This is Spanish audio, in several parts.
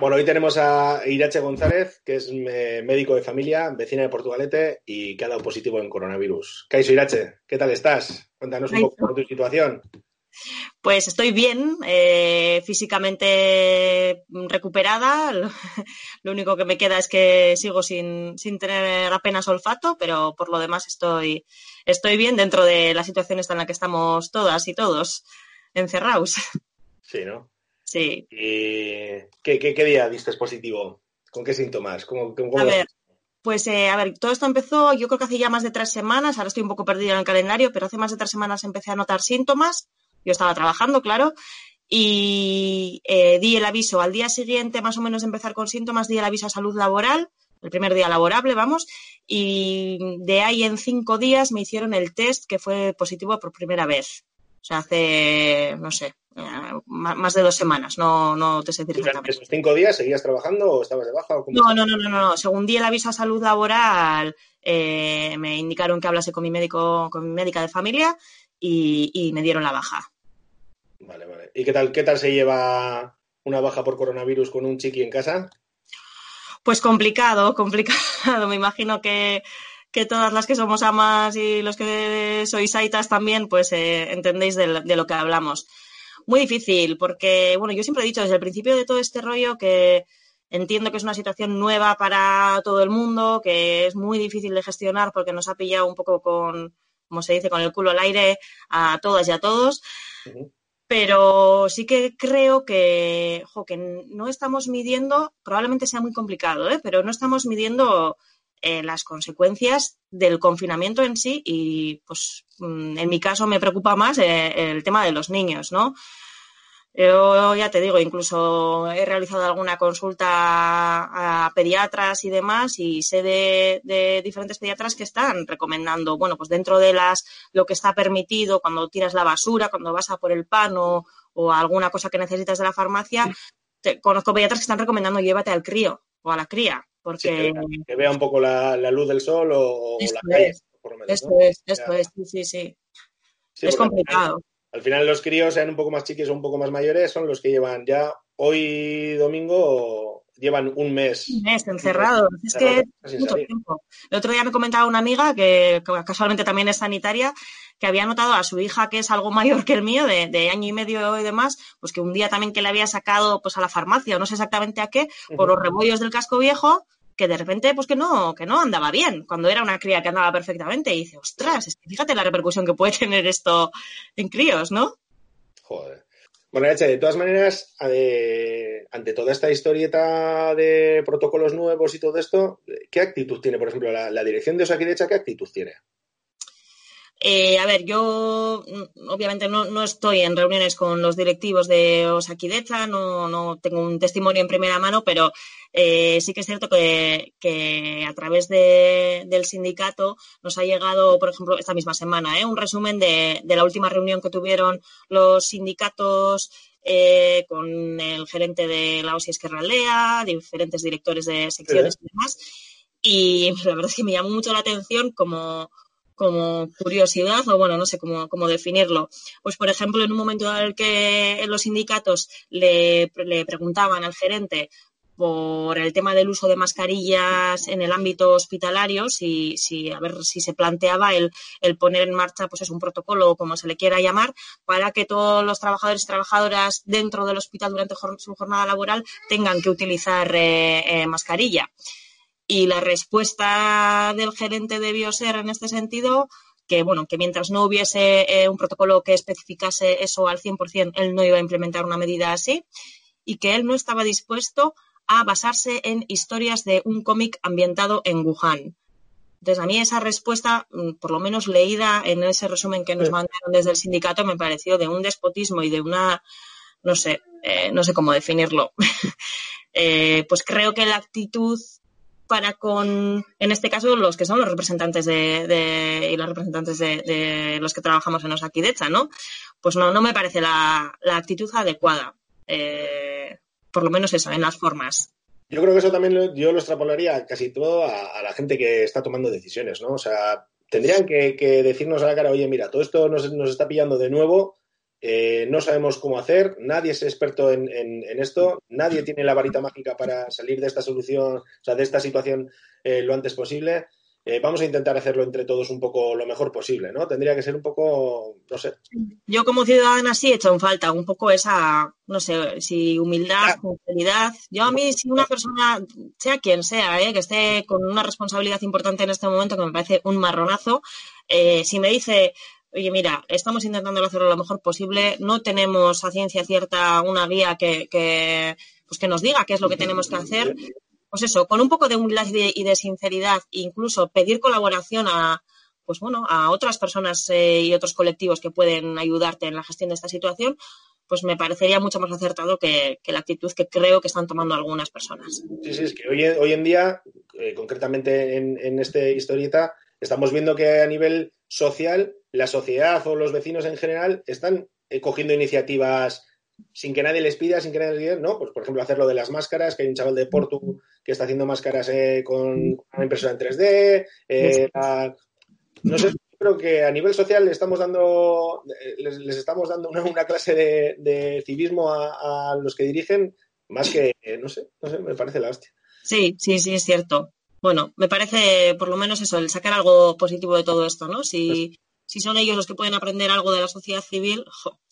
Bueno, hoy tenemos a Irache González, que es médico de familia, vecina de Portugalete y que ha dado positivo en coronavirus. Kaiso Irache, ¿qué tal estás? Cuéntanos un poco de tu situación. Pues estoy bien, eh, físicamente recuperada. Lo, único que me queda es que sigo sin, tener apenas olfato, pero por lo demás estoy, estoy bien dentro de la situación en la que estamos todas y todos encerrados. Sí, ¿no? Sí. ¿Y qué, día diste positivo? ¿Con qué síntomas? ¿Cómo, a ver, pues eh, a ver, todo esto empezó, yo creo que hace ya más de tres semanas, ahora estoy un poco perdida en el calendario, pero hace más de tres semanas empecé a notar síntomas yo estaba trabajando, claro, y eh, di el aviso al día siguiente, más o menos de empezar con síntomas, di el aviso a salud laboral, el primer día laborable, vamos, y de ahí en cinco días me hicieron el test que fue positivo por primera vez. O sea, hace, no sé, eh, más de dos semanas, no, no te sé decir exactamente. ¿Esos cinco días seguías trabajando o estabas de baja? no, no, no, no, no, Según di el aviso a salud laboral, eh, me indicaron que hablase con mi médico, con mi médica de familia y, me dieron la baja. Vale, vale. ¿Y qué tal, qué tal se lleva una baja por coronavirus con un chiqui en casa? Pues complicado, complicado. Me imagino que, todas las que somos amas y los que sois aitas también, pues eh, entendéis de, de, lo que hablamos. Muy difícil, porque, bueno, yo siempre he dicho desde el principio de todo este rollo que entiendo que es una situación nueva para todo el mundo, que es muy difícil de gestionar porque nos ha pillado un poco con, como se dice, con el culo al aire a todas y a todos. Pero sí que creo que, que no estamos midiendo, probablemente sea muy complicado, ¿eh? pero no estamos midiendo eh, las consecuencias del confinamiento en sí y, pues, mm, en mi caso me preocupa más eh, el tema de los niños, ¿no? Yo ya te digo, incluso he realizado alguna consulta a pediatras y demás y sé de, diferentes pediatras que están recomendando, bueno, pues dentro de las lo que está permitido cuando tiras la basura, cuando vas a por el pan o, alguna cosa que necesitas de la farmacia, conozco pediatras que están recomendando llévate al crío o a la cría, porque que, vea un poco la, luz del sol o, la calle, por lo menos. Esto es, esto es, sí, sí, sí. es complicado. Al final los críos, sean un poco más chiquis o un poco más mayores, son los que llevan ya hoy domingo llevan un mes. Un mes encerrados. Es que es mucho tiempo. El otro día me comentaba una amiga que, casualmente también es sanitaria, que había notado a su hija, que es algo mayor que el mío, de, año y medio y demás, pues que un día también que le había sacado pues a la farmacia, o no sé exactamente a qué, por los rebollos del casco viejo, que de repente, pues que no, que no andaba bien, cuando era una cría que andaba perfectamente. Y dice, ostras, es que fíjate la repercusión que puede tener esto en críos, ¿no? Joder. Bueno, de todas maneras, ante toda esta historieta de protocolos nuevos y todo esto, ¿qué actitud tiene, por ejemplo, la, la dirección de Osakidecha? ¿Qué actitud tiene? Eh, a ver, yo mm, obviamente no, estoy en reuniones con los directivos de Osakidecha, no, no tengo un testimonio en primera mano, pero eh, sí que es cierto que, a través del sindicato nos ha llegado, por ejemplo, esta misma semana, ¿eh? un resumen de, la última reunión que tuvieron los sindicatos con el gerente de la OSI Esquerra Aldea, diferentes directores de secciones y demás. Y la verdad es que me llamó mucho la atención como como curiosidad o bueno, no sé cómo, cómo, definirlo. Pues por ejemplo, en un momento en el que los sindicatos le, le preguntaban al gerente por el tema del uso de mascarillas en el ámbito hospitalario, si, si a ver si se planteaba el, el, poner en marcha pues es un protocolo como se le quiera llamar para que todos los trabajadores y trabajadoras dentro del hospital durante su jornada laboral tengan que utilizar eh, eh, mascarilla. Y la respuesta del gerente debió ser en este sentido que, bueno, que mientras no hubiese eh, un protocolo que especificase eso al 100%, él no iba a implementar una medida así y que él no estaba dispuesto a basarse en historias de un cómic ambientado en Wuhan. Entonces, a mí esa respuesta, mm, por lo menos leída en ese resumen que nos mandaron desde el sindicato, me pareció de un despotismo y de una, no sé, eh, no sé cómo definirlo. Eh, pues creo que la actitud para con, en este caso, los que son los representantes de, y los representantes de, los que trabajamos en Osakidecha, ¿no? Pues no, no me parece la, actitud adecuada. Eh, por lo menos eso, en las formas. Yo creo que eso también yo lo extrapolaría casi todo a, la gente que está tomando decisiones, ¿no? O sea, tendrían que, decirnos a la cara, oye, mira, todo esto nos, está pillando de nuevo, eh, no sabemos cómo hacer, nadie es experto en, esto, nadie tiene la varita mágica para salir de esta solución, o sea, de esta situación eh, lo antes posible. Eh, vamos a intentar hacerlo entre todos un poco lo mejor posible, ¿no? Tendría que ser un poco, no sé. Yo como ciudadana sí he hecho en falta un poco esa, no sé, si humildad, sinceridad. Yo a mí, si una persona, sea quien sea, que esté con una responsabilidad importante en este momento, que me parece un marronazo, si me dice, oye, mira, estamos intentando hacerlo lo mejor posible, no tenemos a ciencia cierta una guía que, que, pues que nos diga qué es lo que tenemos que hacer, pues eso, con un poco de humildad y de, sinceridad, incluso pedir colaboración a, pues bueno, a otras personas eh, y otros colectivos que pueden ayudarte en la gestión de esta situación, pues me parecería mucho más acertado que, la actitud que creo que están tomando algunas personas. Sí, sí, es que hoy, en día, eh, concretamente en, en este historieta, estamos viendo que a nivel social, la sociedad o los vecinos en general están eh, cogiendo iniciativas sin que nadie les pida, sin que nadie les diga, ¿no? Pues, por ejemplo, hacer lo de las máscaras, que hay un chaval de Portu que está haciendo máscaras eh, con una impresora en 3D. Eh, no sé, creo que a nivel social le estamos dando, les, estamos dando una, clase de, civismo a, los que dirigen, más que, no sé, no sé, me parece la hostia. Sí, sí, sí, es cierto. Bueno, me parece por lo menos eso, el sacar algo positivo de todo esto, ¿no? Si, pues si son ellos los que pueden aprender algo de la sociedad civil,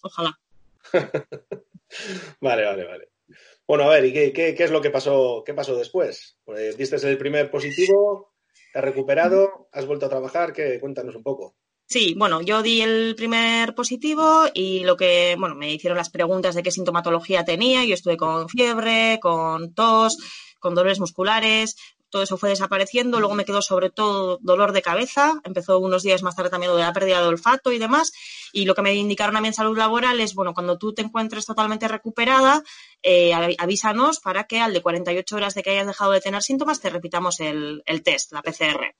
ojalá. vale, vale, vale. Bueno, a ver, ¿y qué, es lo que pasó, qué pasó después? Pues diste el primer positivo, te has recuperado, has vuelto a trabajar, ¿qué? cuéntanos un poco. Sí, bueno, yo di el primer positivo y lo que, bueno, me hicieron las preguntas de qué sintomatología tenía. Yo estuve con fiebre, con tos, con dolores musculares, todo eso fue desapareciendo, luego me quedó sobre todo dolor de cabeza, empezó unos días más tarde también lo de la pérdida de olfato y demás, y lo que me indicaron a mí en salud laboral es, bueno, cuando tú te encuentres totalmente recuperada, eh, avísanos para que al de 48 horas de que hayas dejado de tener síntomas te repitamos el, el test, la PCR.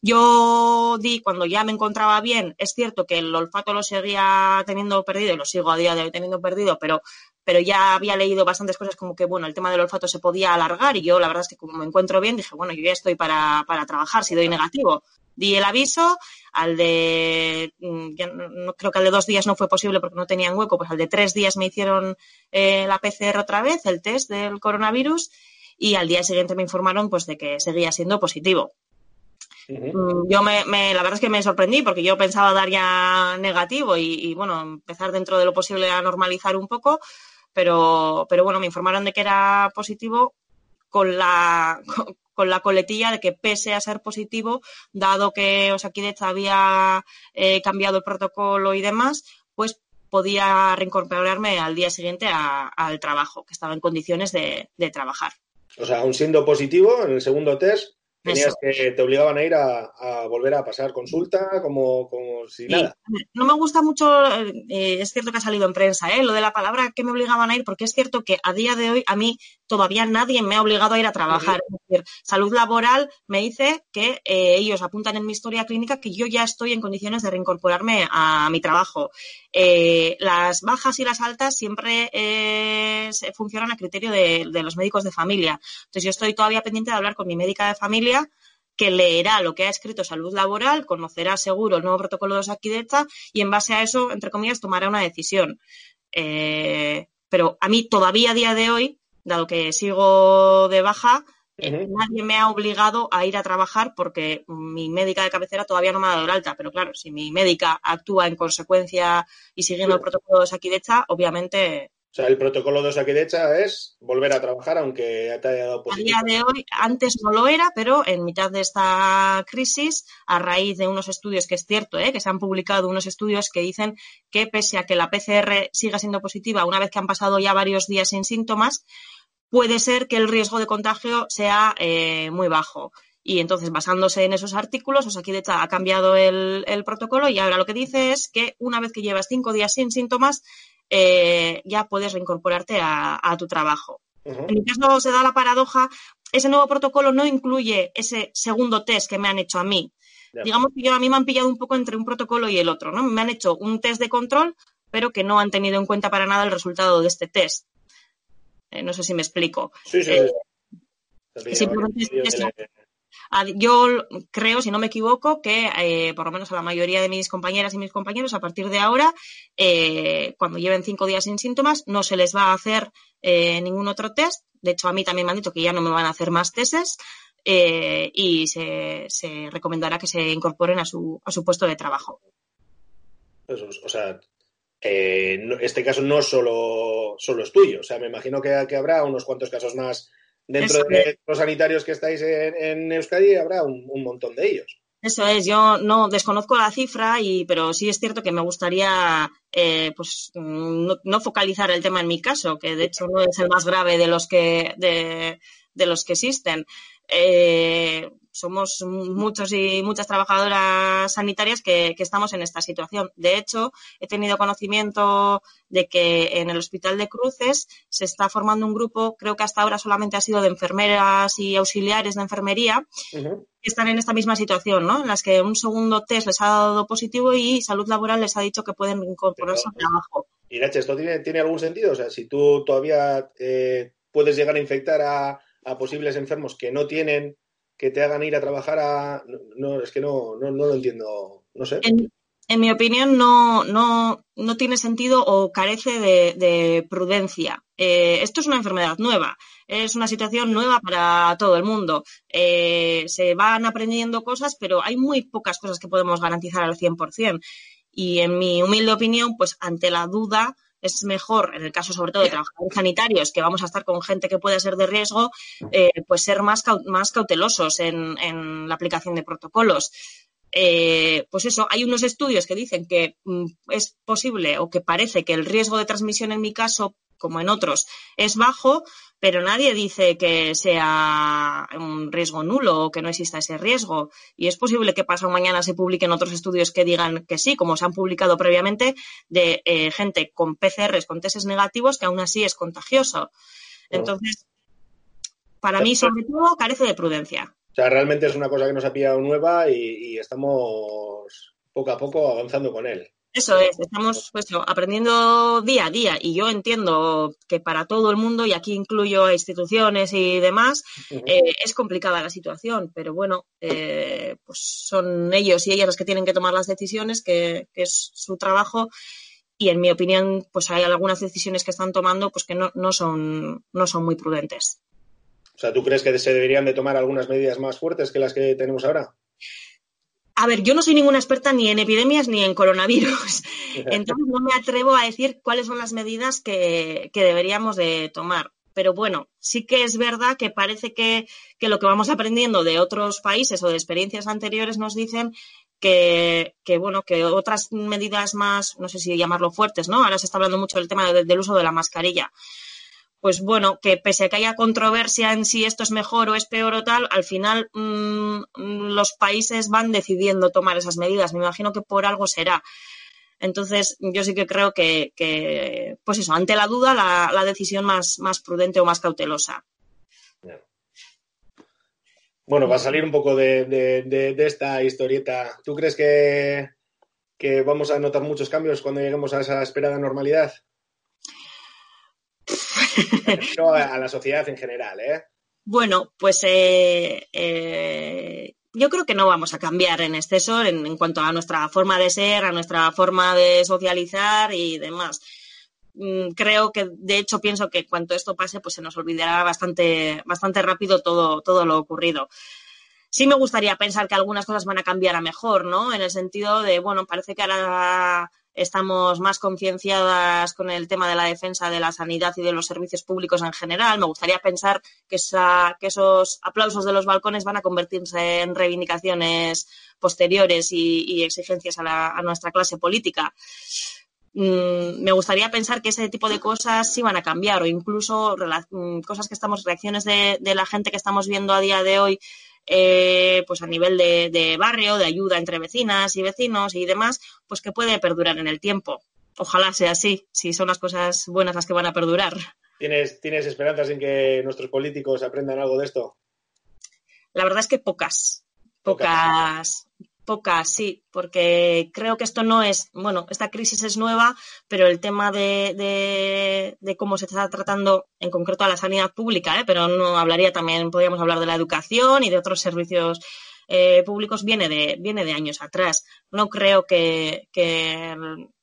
Yo di, cuando ya me encontraba bien, es cierto que el olfato lo seguía teniendo perdido y lo sigo a día de hoy teniendo perdido, pero pero ya había leído bastantes cosas como que, bueno, el tema del olfato se podía alargar y yo la verdad es que como me encuentro bien, dije, bueno, yo ya estoy para, trabajar, si doy negativo. Di el aviso, al de, mm, no, creo que al de dos días no fue posible porque no tenían hueco, pues al de tres días me hicieron eh, la PCR otra vez, el test del coronavirus, y al día siguiente me informaron pues de que seguía siendo positivo. Mm, yo me, la verdad es que me sorprendí porque yo pensaba dar ya negativo y, y, bueno, empezar dentro de lo posible a normalizar un poco, pero, pero bueno, me informaron de que era positivo con la, con, la coletilla de que pese a ser positivo, dado que Osakidecha había eh, cambiado el protocolo y demás, pues podía reincorporarme al día siguiente al trabajo, que estaba en condiciones de, de trabajar. O sea, aún siendo positivo en el segundo test, Tenías que te obligaban a ir a, volver a pasar consulta como, como si nada. No me gusta mucho, eh, es cierto que ha salido en prensa, ¿eh? lo de la palabra que me obligaban a ir, porque es cierto que a día de hoy a mí todavía nadie me ha obligado a ir a trabajar. Es decir, salud laboral me dice que eh, ellos apuntan en mi historia clínica que yo ya estoy en condiciones de reincorporarme a mi trabajo. Eh, las bajas y las altas siempre funcionan a criterio de, de los médicos de familia. Entonces yo estoy todavía pendiente de hablar con mi médica de familia que leerá lo que ha escrito Salud Laboral, conocerá seguro el nuevo protocolo de Osakidecha y en base a eso, entre comillas, tomará una decisión. Eh, pero a mí todavía a día de hoy, dado que sigo de baja, eh, nadie me ha obligado a ir a trabajar porque mi médica de cabecera todavía no me ha dado el alta. Pero claro, si mi médica actúa en consecuencia y siguiendo el protocolo de Osakidecha, obviamente o sea, el protocolo de Osakidecha es volver a trabajar aunque te haya dado positivo. A día de hoy, antes no lo era, pero en mitad de esta crisis, a raíz de unos estudios, que es cierto, ¿eh? que se han publicado unos estudios que dicen que pese a que la PCR siga siendo positiva una vez que han pasado ya varios días sin síntomas, puede ser que el riesgo de contagio sea eh, muy bajo Y entonces, basándose en esos artículos, Osakideta ha cambiado el, el protocolo y ahora lo que dice es que una vez que llevas cinco días sin síntomas, eh, ya puedes reincorporarte a, tu trabajo. En mi caso se da la paradoja, ese nuevo protocolo no incluye ese segundo test que me han hecho a mí. Digamos que yo a mí me han pillado un poco entre un protocolo y el otro, ¿no? Me han hecho un test de control, pero que no han tenido en cuenta para nada el resultado de este test. Eh, no sé si me explico. Sí, sí. Eh, yo creo, si no me equivoco, que eh, por lo menos a la mayoría de mis compañeras y mis compañeros, a partir de ahora, eh, cuando lleven cinco días sin síntomas, no se les va a hacer eh, ningún otro test. De hecho, a mí también me han dicho que ya no me van a hacer más testes y se, recomendará que se incorporen a su, a su puesto de trabajo. o sea, este caso no solo, solo es tuyo. O sea, me imagino que habrá unos cuantos casos más dentro de los sanitarios que estáis en, Euskadi habrá un, montón de ellos. Eso es, yo no desconozco la cifra, y, pero sí es cierto que me gustaría eh, pues no, focalizar el tema en mi caso, que de hecho no es el más grave de los que, de, de los que existen. Eh, somos muchos y muchas trabajadoras sanitarias que, estamos en esta situación. De hecho, he tenido conocimiento de que en el Hospital de Cruces se está formando un grupo, creo que hasta ahora solamente ha sido de enfermeras y auxiliares de enfermería, que están en esta misma situación, ¿no? En las que un segundo test les ha dado positivo y salud laboral les ha dicho que pueden incorporarse al trabajo. Y Nacho, ¿esto tiene, algún sentido? O sea, si tú todavía eh, puedes llegar a infectar a posibles enfermos que no tienen que te hagan ir a trabajar a... No, es que no, no, lo entiendo, no sé. En, mi opinión no, no, no, tiene sentido o carece de, prudencia. Eh, esto es una enfermedad nueva, es una situación nueva para todo el mundo. Eh, se van aprendiendo cosas, pero hay muy pocas cosas que podemos garantizar al 100%. Y en mi humilde opinión, pues ante la duda, es mejor, en el caso sobre todo de trabajadores sanitarios, que vamos a estar con gente que pueda ser de riesgo, eh, pues ser más, más cautelosos en, la aplicación de protocolos. Eh, pues eso, hay unos estudios que dicen que mm, es posible o que parece que el riesgo de transmisión en mi caso, como en otros, es bajo, pero nadie dice que sea un riesgo nulo o que no exista ese riesgo. Y es posible que pasado mañana se publiquen otros estudios que digan que sí, como se han publicado previamente, de eh, gente con PCRs, con testes negativos, que aún así es contagioso. Entonces, para mí, sobre todo, carece de prudencia. O sea, realmente es una cosa que nos ha pillado nueva y estamos poco a poco avanzando con él. Eso es, estamos pues, aprendiendo día a día y yo entiendo que para todo el mundo, y aquí incluyo a instituciones y demás, eh, es complicada la situación, pero bueno, eh, pues son ellos y ellas los que tienen que tomar las decisiones, que, es su trabajo y en mi opinión, pues hay algunas decisiones que están tomando pues que no, no, son, no son muy prudentes. O sea, ¿tú crees que se deberían de tomar algunas medidas más fuertes que las que tenemos ahora? A ver, yo no soy ninguna experta ni en epidemias ni en coronavirus, entonces no me atrevo a decir cuáles son las medidas que, deberíamos de tomar. Pero bueno, sí que es verdad que parece que, lo que vamos aprendiendo de otros países o de experiencias anteriores nos dicen que, bueno, que otras medidas más, no sé si llamarlo fuertes, ¿no? Ahora se está hablando mucho del tema del uso de la mascarilla pues bueno, que pese a que haya controversia en si esto es mejor o es peor o tal, al final mm, los países van decidiendo tomar esas medidas. Me imagino que por algo será. Entonces, yo sí que creo que, pues eso, ante la duda, la, decisión más, más prudente o más cautelosa. Bueno, va a salir un poco de, esta historieta, ¿tú crees que, que vamos a notar muchos cambios cuando lleguemos a esa esperada normalidad? a la sociedad en general, ¿eh? Bueno, pues eh, eh, yo creo que no vamos a cambiar en exceso en, cuanto a nuestra forma de ser, a nuestra forma de socializar y demás. Mm, creo que, de hecho, pienso que cuando esto pase, pues se nos olvidará bastante, bastante rápido todo, todo lo ocurrido. Sí me gustaría pensar que algunas cosas van a cambiar a mejor, ¿no? En el sentido de, bueno, parece que ahora estamos más concienciadas con el tema de la defensa de la sanidad y de los servicios públicos en general. Me gustaría pensar que, esos aplausos de los balcones van a convertirse en reivindicaciones posteriores y, exigencias a, nuestra clase política. Mm, me gustaría pensar que ese tipo de cosas sí van a cambiar o incluso mm, cosas que estamos, reacciones de, de la gente que estamos viendo a día de hoy eh, pues a nivel de, de, barrio, de ayuda entre vecinas y vecinos y demás, pues que puede perdurar en el tiempo. Ojalá sea así, si son las cosas buenas las que van a perdurar. ¿Tienes, ¿Tienes esperanzas en que nuestros políticos aprendan algo de esto? La verdad es que pocas. Pocas, pocas, sí, porque creo que esto no es, bueno, esta crisis es nueva, pero el tema de, de, cómo se está tratando en concreto a la sanidad pública, ¿eh? pero no hablaría también, podríamos hablar de la educación y de otros servicios eh, públicos, viene de, viene de años atrás. No creo que, que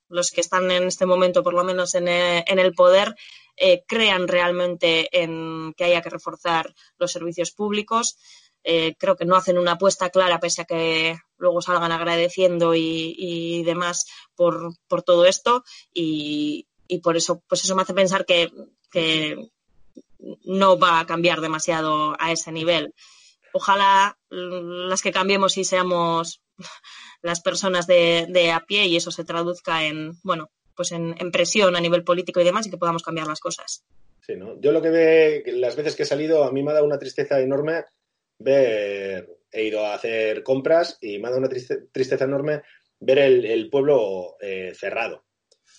los que están en este momento, por lo menos en en el poder, eh, crean realmente en que haya que reforzar los servicios públicos. Eh, creo que no hacen una apuesta clara, pese a que luego salgan agradeciendo y, demás por, todo esto. Y, por eso, pues eso me hace pensar que, no va a cambiar demasiado a ese nivel. Ojalá las que cambiemos y seamos las personas de, de a pie y eso se traduzca en, bueno, pues en, presión a nivel político y demás y que podamos cambiar las cosas. Sí, ¿no? Yo lo que ve, las veces que he salido, a mí me ha dado una tristeza enorme ver, he ido a hacer compras y me ha dado una tristeza enorme ver el, pueblo eh, cerrado.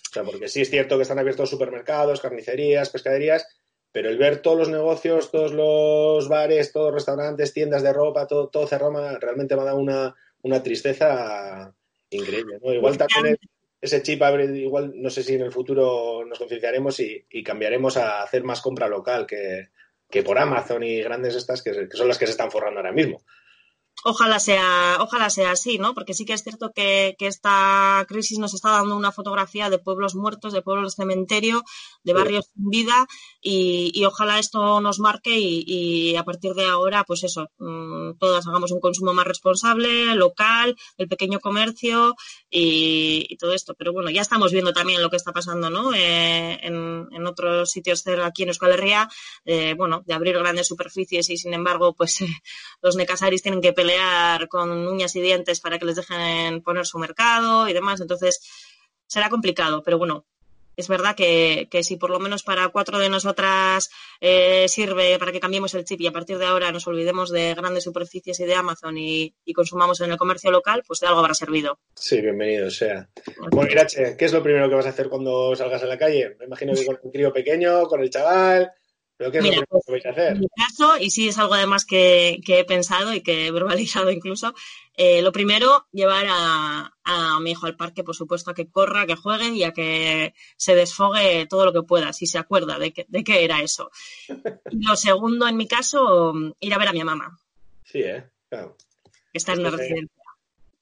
O sea, porque sí es cierto que están abiertos supermercados, carnicerías, pescaderías, pero el ver todos los negocios, todos los bares, todos los restaurantes, tiendas de ropa, todo, todo cerrado, realmente me ha dado una, una tristeza increíble. ¿no? Igual también ese chip, igual no sé si en el futuro nos concienciaremos y, y cambiaremos a hacer más compra local que, que por Amazon y grandes estas que, que, son las que se están forrando ahora mismo. Ojalá sea, ojalá sea así, ¿no? Porque sí que es cierto que, esta crisis nos está dando una fotografía de pueblos muertos, de pueblos de cementerio, de barrios sin vida, y, ojalá esto nos marque y, a partir de ahora, pues eso, mm, todas hagamos un consumo más responsable, local, el pequeño comercio y, todo esto. Pero bueno, ya estamos viendo también lo que está pasando, ¿no? Eh, en, otros sitios aquí en Euskal Herria, eh, bueno, de abrir grandes superficies y sin embargo, pues los necasaris tienen que pelear con uñas y dientes para que les dejen poner su mercado y demás. Entonces, será complicado, pero bueno, es verdad que, si por lo menos para cuatro de nosotras eh, sirve para que cambiemos el chip y a partir de ahora nos olvidemos de grandes superficies y de Amazon y, consumamos en el comercio local, pues de algo habrá servido. Sí, bienvenido sea. Bueno, Irache, ¿qué es lo primero que vas a hacer cuando salgas a la calle? Me imagino que con el crío pequeño, con el chaval, ¿Pero qué es lo que vais a hacer? En mi caso, y sí es algo además que, he pensado y que he verbalizado incluso, eh, lo primero, llevar a, mi hijo al parque, por supuesto, a que corra, que juegue y a que se desfogue todo lo que pueda, si se acuerda de, de qué era eso. Y lo segundo, en mi caso, ir a ver a mi mamá. Sí, ¿eh? Claro. Está en una residencia.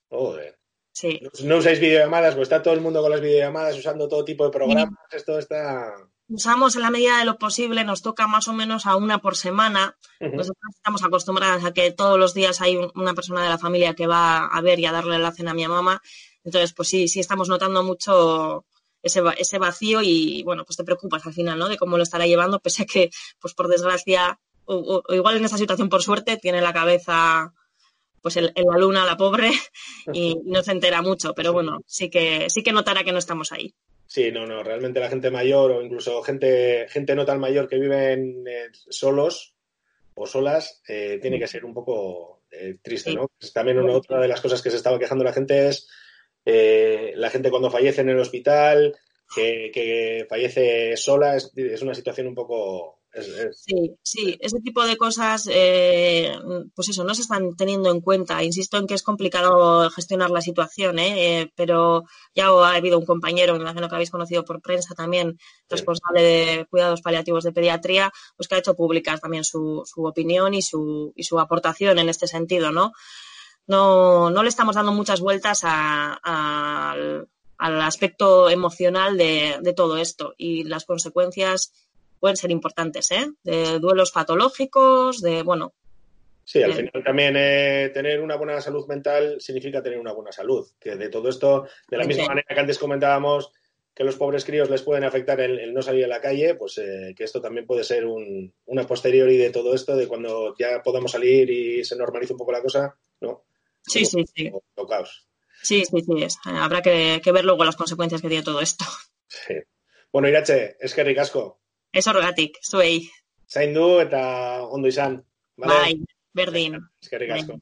Joder. Sí. No, usáis videollamadas, pues está todo el mundo con las videollamadas usando todo tipo de programas. Esto está usamos en la medida de lo posible, nos toca más o menos a una por semana. Nosotros estamos acostumbradas a que todos los días hay una persona de la familia que va a ver y a darle la cena a mi mamá. Entonces, pues sí, sí estamos notando mucho ese, ese vacío y, bueno, pues te preocupas al final, ¿no? De cómo lo estará llevando, pese a que, pues por desgracia, o, igual en esta situación, por suerte, tiene la cabeza pues en, la luna la pobre y no se entera mucho, pero bueno, sí que, sí que notará que no estamos ahí. Sí, no, no, realmente la gente mayor o incluso gente, gente no tan mayor que viven eh, solos o solas eh, tiene que ser un poco eh, triste, ¿no? También una otra de las cosas que se estaba quejando la gente es la gente cuando fallece en el hospital, que, que fallece sola, es, es una situación un poco Sí, sí, ese tipo de cosas, eh, pues eso, no se están teniendo en cuenta. Insisto en que es complicado gestionar la situación, ¿eh? Eh, pero ya ha habido un compañero, me imagino que habéis conocido por prensa también, responsable de cuidados paliativos de pediatría, pues que ha hecho públicas también su, su opinión y su, y su aportación en este sentido, ¿no? No, no le estamos dando muchas vueltas al, aspecto emocional de, de todo esto y las consecuencias pueden ser importantes, ¿eh? De duelos patológicos, de, bueno. Sí, al final también eh, tener una buena salud mental significa tener una buena salud. Que de todo esto, de la misma manera que antes comentábamos que los pobres críos les pueden afectar el, no salir a la calle, pues eh, que esto también puede ser un, una posteriori de todo esto, de cuando ya podamos salir y se normalice un poco la cosa, ¿no? Sí, sí, sí. Sí, sí, sí. Habrá que, ver luego las consecuencias que tiene todo esto. Sí. Bueno, Irache, es que ricasco. Ez horregatik, zuei. Zaindu eta ondo izan. Vale? Bai, Berdin. Es que ricasco.